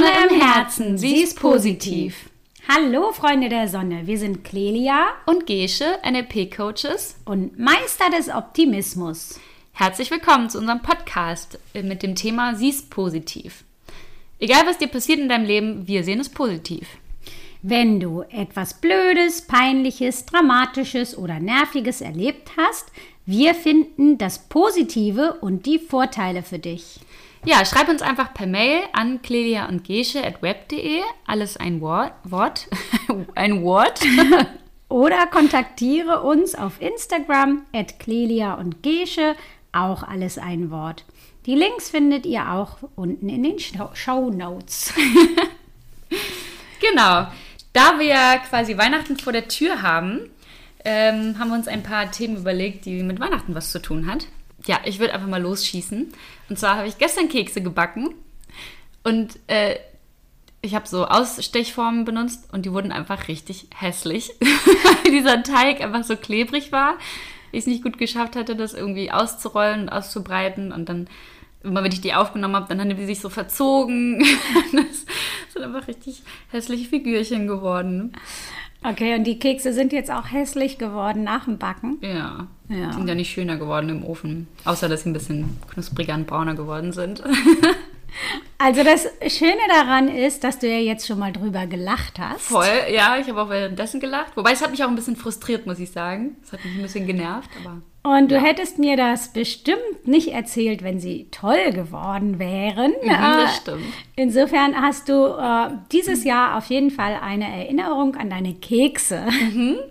Sonne im Herzen, sie ist positiv. Hallo Freunde der Sonne, wir sind Clelia und Gesche, NLP-Coaches und Meister des Optimismus. Herzlich willkommen zu unserem Podcast mit dem Thema Sie ist positiv. Egal was dir passiert in deinem Leben, wir sehen es positiv. Wenn du etwas Blödes, Peinliches, Dramatisches oder Nerviges erlebt hast, wir finden das Positive und die Vorteile für dich. Ja, schreib uns einfach per Mail an clelia und web.de. Alles ein Wort. Wort. ein Wort. Oder kontaktiere uns auf Instagram at clelia und gesche. Auch alles ein Wort. Die Links findet ihr auch unten in den Show Notes. genau. Da wir quasi Weihnachten vor der Tür haben, ähm, haben wir uns ein paar Themen überlegt, die mit Weihnachten was zu tun hat ja, ich würde einfach mal losschießen. Und zwar habe ich gestern Kekse gebacken und äh, ich habe so Ausstechformen benutzt und die wurden einfach richtig hässlich, weil dieser Teig einfach so klebrig war. Ich es nicht gut geschafft hatte, das irgendwie auszurollen und auszubreiten und dann immer wenn ich die aufgenommen habe, dann haben die sich so verzogen. das sind einfach richtig hässliche Figürchen geworden. Okay, und die Kekse sind jetzt auch hässlich geworden nach dem Backen. Ja. ja. Sind ja nicht schöner geworden im Ofen. Außer, dass sie ein bisschen knuspriger und brauner geworden sind. Also das Schöne daran ist, dass du ja jetzt schon mal drüber gelacht hast. Voll, ja, ich habe auch währenddessen gelacht. Wobei es hat mich auch ein bisschen frustriert, muss ich sagen. Es hat mich ein bisschen genervt, aber. Und du ja. hättest mir das bestimmt nicht erzählt, wenn sie toll geworden wären. Mhm, das äh, stimmt. Insofern hast du äh, dieses Jahr auf jeden Fall eine Erinnerung an deine Kekse. Mhm.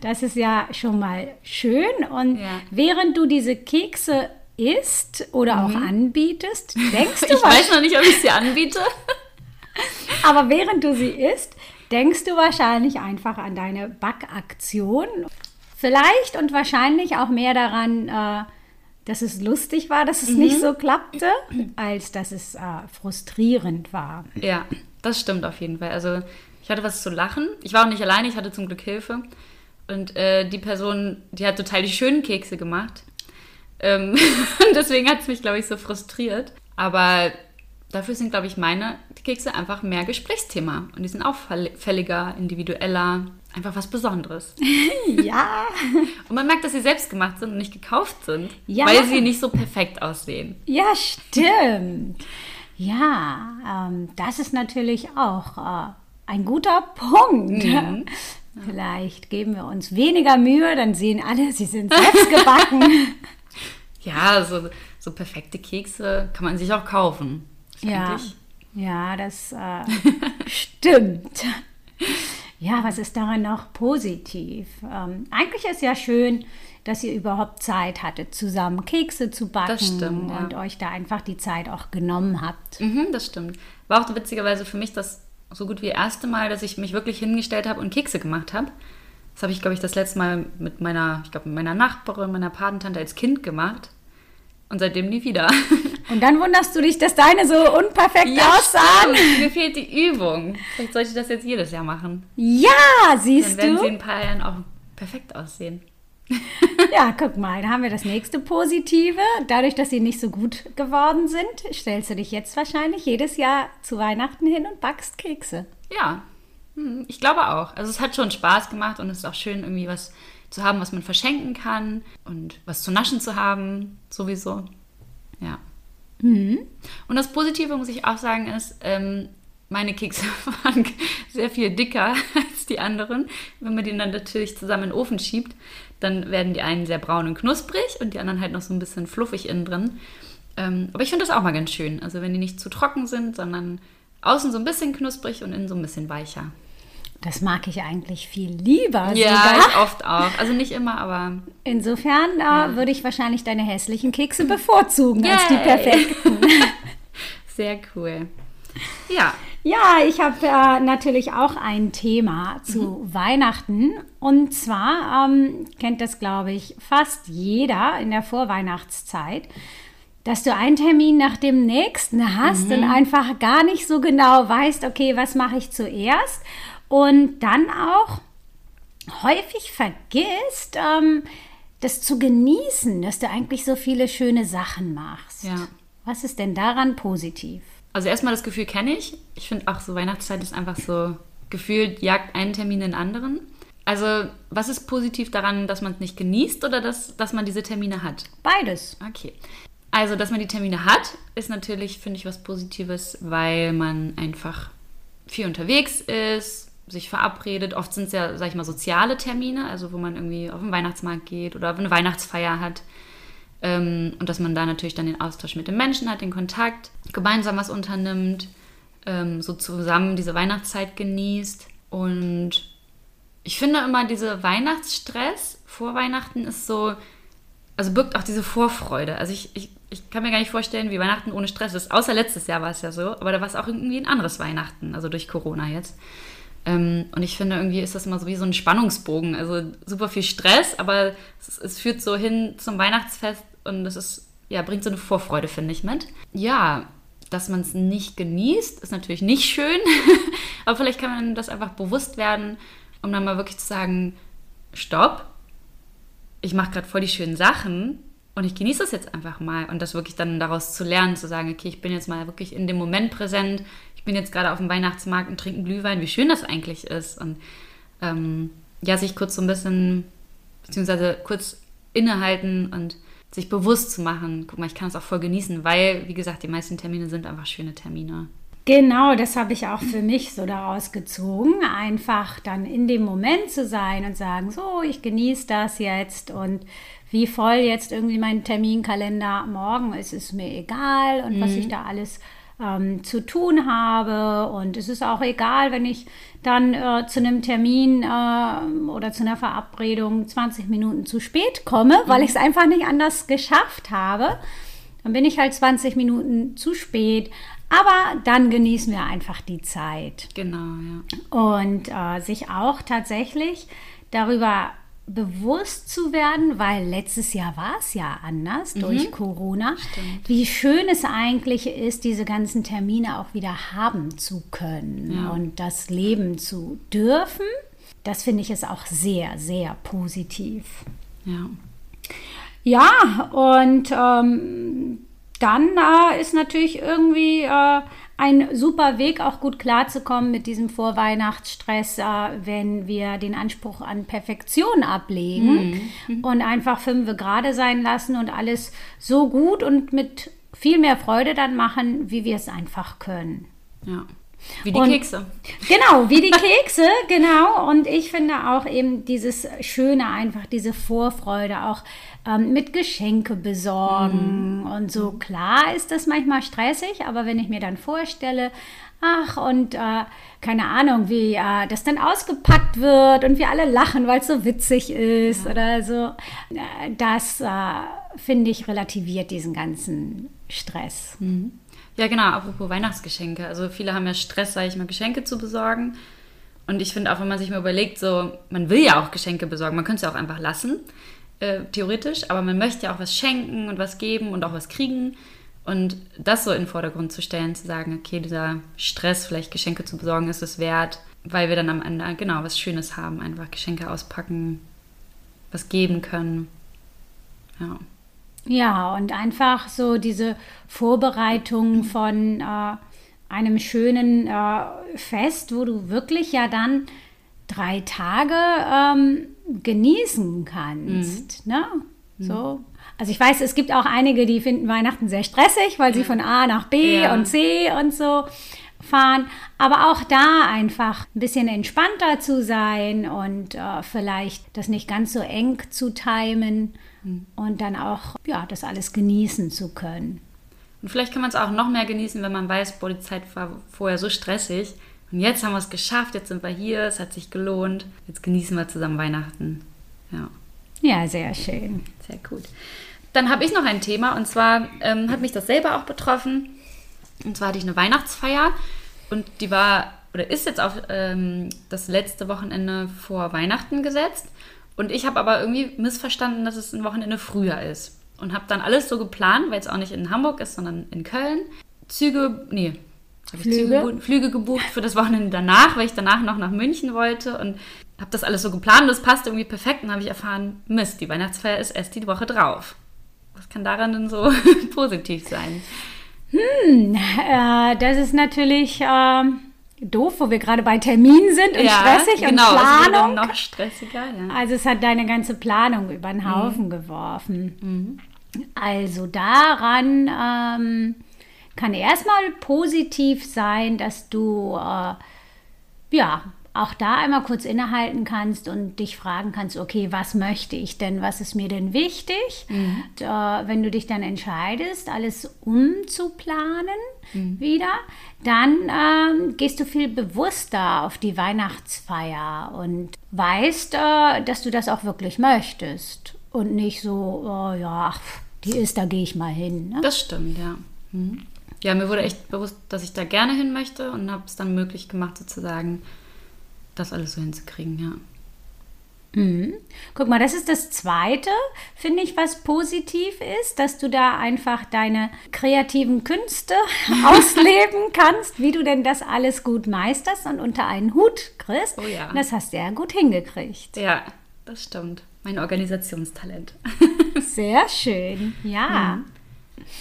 Das ist ja schon mal schön. Und ja. während du diese Kekse isst oder mhm. auch anbietest, denkst du Ich weiß noch nicht, ob ich sie anbiete. Aber während du sie isst, denkst du wahrscheinlich einfach an deine Backaktion. Vielleicht und wahrscheinlich auch mehr daran, äh, dass es lustig war, dass es mhm. nicht so klappte, als dass es äh, frustrierend war. Ja, das stimmt auf jeden Fall. Also ich hatte was zu lachen. Ich war auch nicht alleine, ich hatte zum Glück Hilfe. Und äh, die Person, die hat total die schönen Kekse gemacht. Ähm, deswegen hat es mich, glaube ich, so frustriert. Aber dafür sind, glaube ich, meine Kekse einfach mehr Gesprächsthema. Und die sind auffälliger, individueller, einfach was Besonderes. ja. Und man merkt, dass sie selbst gemacht sind und nicht gekauft sind, ja. weil sie nicht so perfekt aussehen. Ja, stimmt. Ja, ähm, das ist natürlich auch äh, ein guter Punkt. Mhm. Vielleicht geben wir uns weniger Mühe, dann sehen alle, sie sind selbst gebacken. ja, so, so perfekte Kekse kann man sich auch kaufen. Ja, ja, das äh, stimmt. Ja, was ist daran noch positiv? Ähm, eigentlich ist ja schön, dass ihr überhaupt Zeit hattet, zusammen Kekse zu backen stimmt, und ja. euch da einfach die Zeit auch genommen habt. Mhm, das stimmt. War auch witzigerweise für mich das so gut wie erste Mal, dass ich mich wirklich hingestellt habe und Kekse gemacht habe. Das habe ich, glaube ich, das letzte Mal mit meiner, ich glaube, mit meiner Nachbarin, meiner Patentante als Kind gemacht. Und seitdem nie wieder. Und dann wunderst du dich, dass deine so unperfekt ja, aussahen. Mir fehlt die Übung. Vielleicht sollte ich das jetzt jedes Jahr machen. Ja, siehst du. Dann werden sie in ein paar Jahren auch perfekt aussehen. ja, guck mal, da haben wir das nächste Positive. Dadurch, dass sie nicht so gut geworden sind, stellst du dich jetzt wahrscheinlich jedes Jahr zu Weihnachten hin und backst Kekse. Ja, hm, ich glaube auch. Also es hat schon Spaß gemacht und es ist auch schön, irgendwie was zu haben, was man verschenken kann und was zu naschen zu haben, sowieso. Ja. Mhm. Und das Positive, muss ich auch sagen, ist, ähm, meine Kekse waren sehr viel dicker als die anderen. Wenn man die dann natürlich zusammen in den Ofen schiebt, dann werden die einen sehr braun und knusprig und die anderen halt noch so ein bisschen fluffig innen drin. Ähm, aber ich finde das auch mal ganz schön. Also wenn die nicht zu trocken sind, sondern außen so ein bisschen knusprig und innen so ein bisschen weicher. Das mag ich eigentlich viel lieber. Ja, sogar. ich oft auch. Also nicht immer, aber. Insofern äh, ja. würde ich wahrscheinlich deine hässlichen Kekse bevorzugen Yay. als die perfekten. Sehr cool. Ja. Ja, ich habe äh, natürlich auch ein Thema zu mhm. Weihnachten. Und zwar ähm, kennt das, glaube ich, fast jeder in der Vorweihnachtszeit, dass du einen Termin nach dem nächsten hast mhm. und einfach gar nicht so genau weißt, okay, was mache ich zuerst? Und dann auch häufig vergisst, ähm, das zu genießen, dass du eigentlich so viele schöne Sachen machst. Ja. Was ist denn daran positiv? Also erstmal das Gefühl kenne ich. Ich finde auch so Weihnachtszeit ist einfach so gefühlt jagt einen Termin in den anderen. Also was ist positiv daran, dass man es nicht genießt oder dass, dass man diese Termine hat? Beides. Okay. Also, dass man die Termine hat, ist natürlich, finde ich, was Positives, weil man einfach viel unterwegs ist, sich verabredet. Oft sind es ja, sag ich mal, soziale Termine, also wo man irgendwie auf den Weihnachtsmarkt geht oder eine Weihnachtsfeier hat. Ähm, und dass man da natürlich dann den Austausch mit den Menschen hat, den Kontakt, gemeinsam was unternimmt, ähm, so zusammen diese Weihnachtszeit genießt. Und ich finde immer, dieser Weihnachtsstress vor Weihnachten ist so, also birgt auch diese Vorfreude. Also ich, ich, ich kann mir gar nicht vorstellen, wie Weihnachten ohne Stress ist. Außer letztes Jahr war es ja so, aber da war es auch irgendwie ein anderes Weihnachten, also durch Corona jetzt. Ähm, und ich finde, irgendwie ist das immer so wie so ein Spannungsbogen. Also super viel Stress, aber es, es führt so hin zum Weihnachtsfest und es ist, ja, bringt so eine Vorfreude, finde ich, mit. Ja, dass man es nicht genießt, ist natürlich nicht schön, aber vielleicht kann man das einfach bewusst werden, um dann mal wirklich zu sagen, stopp, ich mache gerade voll die schönen Sachen und ich genieße das jetzt einfach mal und das wirklich dann daraus zu lernen, zu sagen, okay, ich bin jetzt mal wirklich in dem Moment präsent, ich bin jetzt gerade auf dem Weihnachtsmarkt und trinke Glühwein, wie schön das eigentlich ist und ähm, ja, sich kurz so ein bisschen, beziehungsweise kurz innehalten und sich bewusst zu machen, guck mal, ich kann es auch voll genießen, weil, wie gesagt, die meisten Termine sind einfach schöne Termine. Genau, das habe ich auch für mich so daraus gezogen, einfach dann in dem Moment zu sein und sagen, so, ich genieße das jetzt und wie voll jetzt irgendwie mein Terminkalender morgen ist, ist mir egal und mhm. was ich da alles ähm, zu tun habe. Und es ist auch egal, wenn ich dann äh, zu einem Termin äh, oder zu einer Verabredung 20 Minuten zu spät komme, weil mhm. ich es einfach nicht anders geschafft habe. Dann bin ich halt 20 Minuten zu spät. Aber dann genießen wir einfach die Zeit. Genau, ja. Und äh, sich auch tatsächlich darüber bewusst zu werden, weil letztes Jahr war es ja anders mhm. durch Corona, Stimmt. wie schön es eigentlich ist, diese ganzen Termine auch wieder haben zu können ja. und das Leben zu dürfen. Das finde ich ist auch sehr, sehr positiv. Ja. Ja, und ähm, dann äh, ist natürlich irgendwie äh, ein super Weg, auch gut klarzukommen mit diesem Vorweihnachtsstress, äh, wenn wir den Anspruch an Perfektion ablegen mhm. und einfach fünf gerade sein lassen und alles so gut und mit viel mehr Freude dann machen, wie wir es einfach können. Ja. Wie die und, Kekse. Genau, wie die Kekse, genau. Und ich finde auch eben dieses Schöne, einfach diese Vorfreude, auch ähm, mit Geschenke besorgen mhm. und so. Klar ist das manchmal stressig, aber wenn ich mir dann vorstelle, ach und äh, keine Ahnung, wie äh, das dann ausgepackt wird und wir alle lachen, weil es so witzig ist ja. oder so, äh, das äh, finde ich relativiert diesen ganzen Stress. Mhm. Ja, genau, apropos Weihnachtsgeschenke. Also viele haben ja Stress, sage ich mal, Geschenke zu besorgen. Und ich finde auch, wenn man sich mal überlegt, so, man will ja auch Geschenke besorgen, man könnte es ja auch einfach lassen, äh, theoretisch, aber man möchte ja auch was schenken und was geben und auch was kriegen. Und das so in den Vordergrund zu stellen, zu sagen, okay, dieser Stress, vielleicht Geschenke zu besorgen, ist es wert, weil wir dann am Ende genau was Schönes haben, einfach Geschenke auspacken, was geben können. Ja. Ja, und einfach so diese Vorbereitung von äh, einem schönen äh, Fest, wo du wirklich ja dann drei Tage ähm, genießen kannst. Mhm. Ne? Mhm. So. Also ich weiß, es gibt auch einige, die finden Weihnachten sehr stressig, weil sie von A nach B ja. und C und so fahren. Aber auch da einfach ein bisschen entspannter zu sein und äh, vielleicht das nicht ganz so eng zu timen mhm. und dann auch ja, das alles genießen zu können. Und vielleicht kann man es auch noch mehr genießen, wenn man weiß, boah, die Zeit war vorher so stressig. Und jetzt haben wir es geschafft, jetzt sind wir hier, es hat sich gelohnt. Jetzt genießen wir zusammen Weihnachten. Ja. Ja, sehr schön. Sehr gut. Dann habe ich noch ein Thema und zwar ähm, hat mich das selber auch betroffen. Und zwar hatte ich eine Weihnachtsfeier und die war oder ist jetzt auf ähm, das letzte Wochenende vor Weihnachten gesetzt. Und ich habe aber irgendwie missverstanden, dass es ein Wochenende früher ist. Und habe dann alles so geplant, weil es auch nicht in Hamburg ist, sondern in Köln. Züge, nee, Flüge? Züge, Flüge gebucht für das Wochenende danach, weil ich danach noch nach München wollte und habe das alles so geplant. Das passte irgendwie perfekt. Und habe ich erfahren, Mist, die Weihnachtsfeier ist erst die Woche drauf. Was kann daran denn so positiv sein? Hm, äh, das ist natürlich äh, doof, wo wir gerade bei Terminen sind und ja, stressig genau, und es wurde Planung. noch stressiger. Ja. Also es hat deine ganze Planung über den Haufen geworfen. Also daran ähm, kann erstmal positiv sein, dass du äh, ja auch da einmal kurz innehalten kannst und dich fragen kannst, okay, was möchte ich denn, was ist mir denn wichtig? Und, äh, wenn du dich dann entscheidest, alles umzuplanen wieder, dann ähm, gehst du viel bewusster auf die Weihnachtsfeier und weißt, äh, dass du das auch wirklich möchtest und nicht so, oh ja, die ist, da gehe ich mal hin. Ne? Das stimmt, ja. Mhm. Ja, mir wurde echt bewusst, dass ich da gerne hin möchte und habe es dann möglich gemacht, sozusagen, das alles so hinzukriegen, ja. Mhm. Guck mal, das ist das Zweite, finde ich, was positiv ist, dass du da einfach deine kreativen Künste ausleben kannst, wie du denn das alles gut meisterst und unter einen Hut kriegst. Oh ja. Das hast du ja gut hingekriegt. Ja, das stimmt. Mein Organisationstalent. Sehr schön, ja.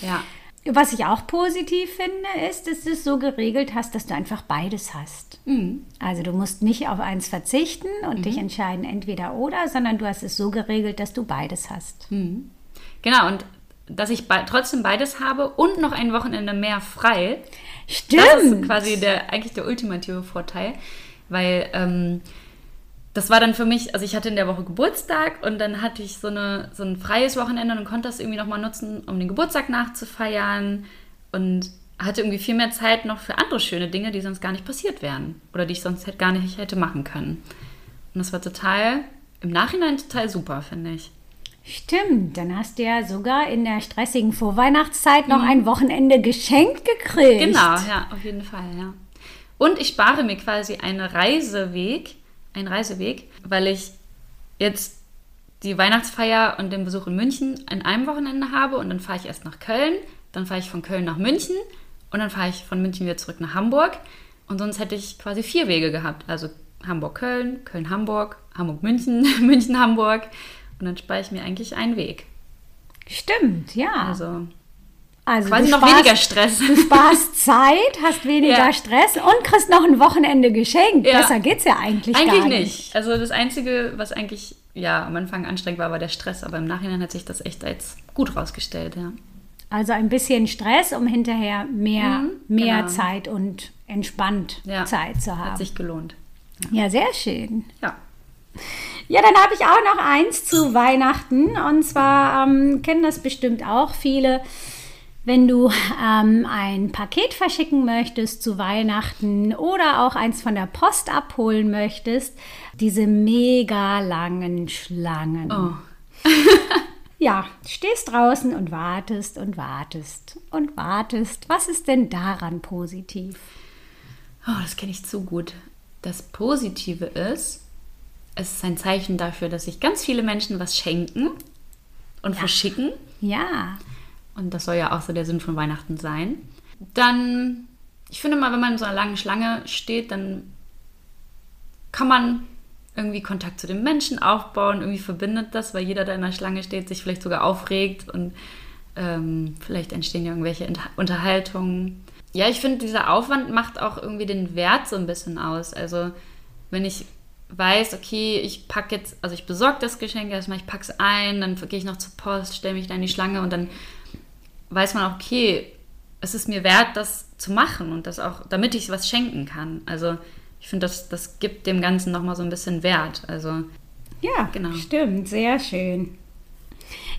ja. Was ich auch positiv finde, ist, dass du es so geregelt hast, dass du einfach beides hast. Mhm. Also du musst nicht auf eins verzichten und dich entscheiden entweder oder, sondern du hast es so geregelt, dass du beides hast. Genau, und dass ich be trotzdem beides habe und noch ein Wochenende mehr frei. Stimmt. Das ist quasi der, eigentlich der ultimative Vorteil, weil ähm, das war dann für mich, also ich hatte in der Woche Geburtstag und dann hatte ich so, eine, so ein freies Wochenende und konnte das irgendwie nochmal nutzen, um den Geburtstag nachzufeiern und hatte irgendwie viel mehr Zeit noch für andere schöne Dinge, die sonst gar nicht passiert wären oder die ich sonst halt gar nicht hätte machen können. Und das war total, im Nachhinein total super, finde ich. Stimmt, dann hast du ja sogar in der stressigen Vorweihnachtszeit noch ein Wochenende geschenkt gekriegt. Genau, ja, auf jeden Fall, ja. Und ich spare mir quasi einen Reiseweg, einen Reiseweg, weil ich jetzt die Weihnachtsfeier und den Besuch in München an einem Wochenende habe und dann fahre ich erst nach Köln, dann fahre ich von Köln nach München und dann fahre ich von München wieder zurück nach Hamburg und sonst hätte ich quasi vier Wege gehabt, also Hamburg-Köln, Köln-Hamburg, Hamburg-München, München-Hamburg und dann spare ich mir eigentlich einen Weg. Stimmt, ja. Also Also quasi du noch sparst- weniger Stress. Du sparst Zeit, hast weniger Ja. Stress und kriegst noch ein Wochenende geschenkt. Ja. Besser geht's ja eigentlich, Eigentlich gar nicht. Also das Einzige, was eigentlich ja am Anfang anstrengend war, war der Stress, aber im Nachhinein hat sich das echt als gut rausgestellt, ja. Also ein bisschen Stress, um hinterher mehr, Mhm, mehr genau. Zeit und entspannt ja. Zeit zu Hat haben. sich gelohnt. Ja, sehr schön. Ja. Ja, dann habe ich auch noch eins zu Weihnachten. Und zwar ähm, kennen das bestimmt auch viele. Wenn du ähm, ein Paket verschicken möchtest zu Weihnachten oder auch eins von der Post abholen möchtest, diese mega langen Schlangen. Oh. Ja, stehst draußen und wartest und wartest und wartest. Was ist denn daran positiv? oh, das kenne ich zu gut. Das Positive ist, es ist ein Zeichen dafür, dass sich ganz viele Menschen was schenken und verschicken. Ja, Und das soll ja auch so der Sinn von Weihnachten sein. Dann, ich finde mal, wenn man in so einer langen Schlange steht, dann kann man irgendwie Kontakt zu den Menschen aufbauen. Irgendwie verbindet das, weil jeder, der in der Schlange steht, sich vielleicht sogar aufregt und ähm, vielleicht entstehen ja irgendwelche Unterhaltungen. Ja, ich finde, dieser Aufwand macht auch irgendwie den Wert so ein bisschen aus. Also, wenn ich weiß, okay, ich packe jetzt, also ich besorge das Geschenk erstmal, ich packe es ein, dann gehe ich noch zur Post, stelle mich da in die Schlange und dann weiß man auch, okay, es ist mir wert, das zu machen und das auch, damit ich was schenken kann. Also ich finde, das, das gibt dem Ganzen nochmal so ein bisschen Wert. Also ja, Genau. stimmt, sehr schön.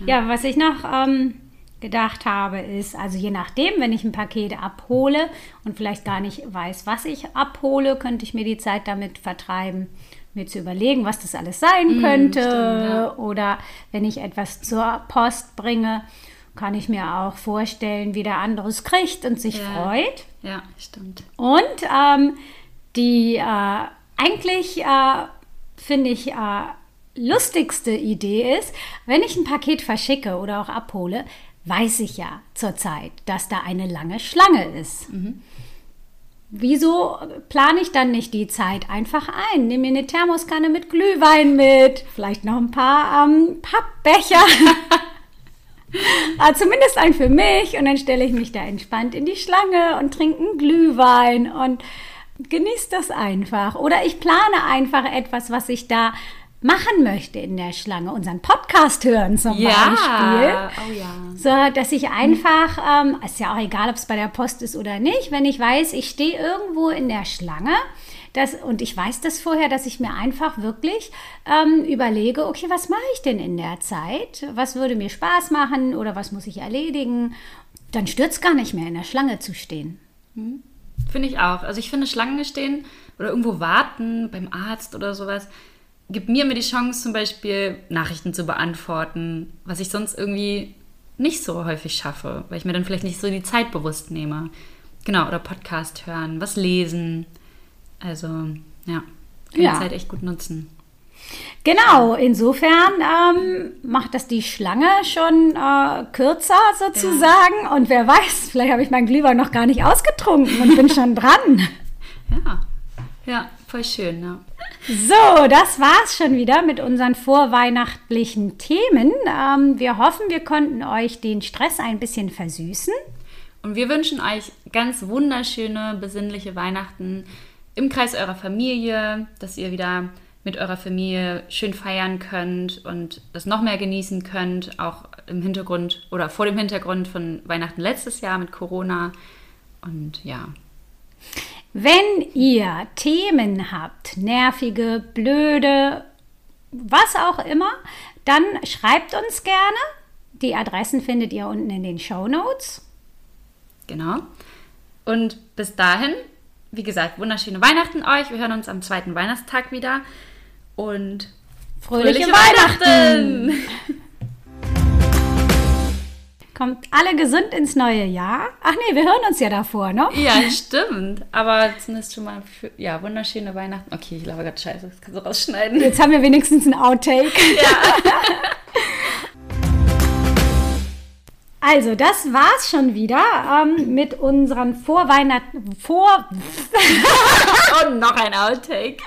Ja, was ich noch ähm, gedacht habe, ist, also je nachdem, wenn ich ein Paket abhole und vielleicht gar nicht weiß, was ich abhole, könnte ich mir die Zeit damit vertreiben, mir zu überlegen, was das alles sein könnte. stimmt, ja. Oder wenn ich etwas zur Post bringe, kann ich mir auch vorstellen, wie der andere es kriegt und sich Ja. freut. ja, stimmt. Und ähm, die äh, eigentlich, äh, finde ich, äh, lustigste Idee ist, wenn ich ein Paket verschicke oder auch abhole, weiß ich ja zurzeit, dass da eine lange Schlange ist. Wieso plane ich dann nicht die Zeit einfach ein? Nehme mir eine Thermoskanne mit Glühwein mit, vielleicht noch ein paar ähm, Pappbecher. Aber zumindest ein für mich und dann stelle ich mich da entspannt in die Schlange und trinke einen Glühwein und genieße das einfach. Oder ich plane einfach etwas, was ich da machen möchte in der Schlange, unseren Podcast hören zum Ja. Beispiel. Oh ja. So, dass ich einfach, ähm, ist ja auch egal, ob es bei der Post ist oder nicht, wenn ich weiß, ich stehe irgendwo in der Schlange das, und ich weiß das vorher, dass ich mir einfach wirklich ähm, überlege, okay, was mache ich denn in der Zeit? Was würde mir Spaß machen oder was muss ich erledigen? Dann stürzt gar nicht mehr in der Schlange zu stehen. Finde ich auch. Also ich finde Schlange stehen oder irgendwo warten beim Arzt oder sowas gibt mir immer die Chance zum Beispiel Nachrichten zu beantworten, was ich sonst irgendwie nicht so häufig schaffe, weil ich mir dann vielleicht nicht so die Zeit bewusst nehme. Genau, oder Podcast hören, was lesen. Also, ja, kann Ja. die Zeit echt gut nutzen. Genau, insofern ähm, macht das die Schlange schon äh, kürzer sozusagen. Und wer weiß, vielleicht habe ich meinen Glühwein noch gar nicht ausgetrunken und bin schon dran. Ja, ja, voll schön, ja. So, das war's schon wieder mit unseren vorweihnachtlichen Themen. Ähm, wir hoffen, wir konnten euch den Stress ein bisschen versüßen. Und wir wünschen euch ganz wunderschöne, besinnliche Weihnachten im Kreis eurer Familie, dass ihr wieder mit eurer Familie schön feiern könnt und das noch mehr genießen könnt, auch im Hintergrund oder vor dem Hintergrund von Weihnachten letztes Jahr mit Corona. Und ja, Wenn ihr Themen habt, nervige, blöde, was auch immer, dann schreibt uns gerne. Die Adressen findet ihr unten in den Show Notes. genau. Und bis dahin, wie gesagt, wunderschöne Weihnachten euch. Wir hören uns am zweiten Weihnachtstag wieder. Und Fröhliche, Weihnachten! Kommt alle gesund ins neue Jahr. Ach nee, wir hören uns ja davor, ne? Ja, stimmt. Aber zumindest schon mal für, ja, wunderschöne Weihnachten. Okay, ich glaube gerade scheiße, das kannst du rausschneiden. Jetzt haben wir wenigstens ein Outtake. Also, das war's schon wieder ähm, mit unseren Vorweihnachten. Vor. Und noch ein Outtake.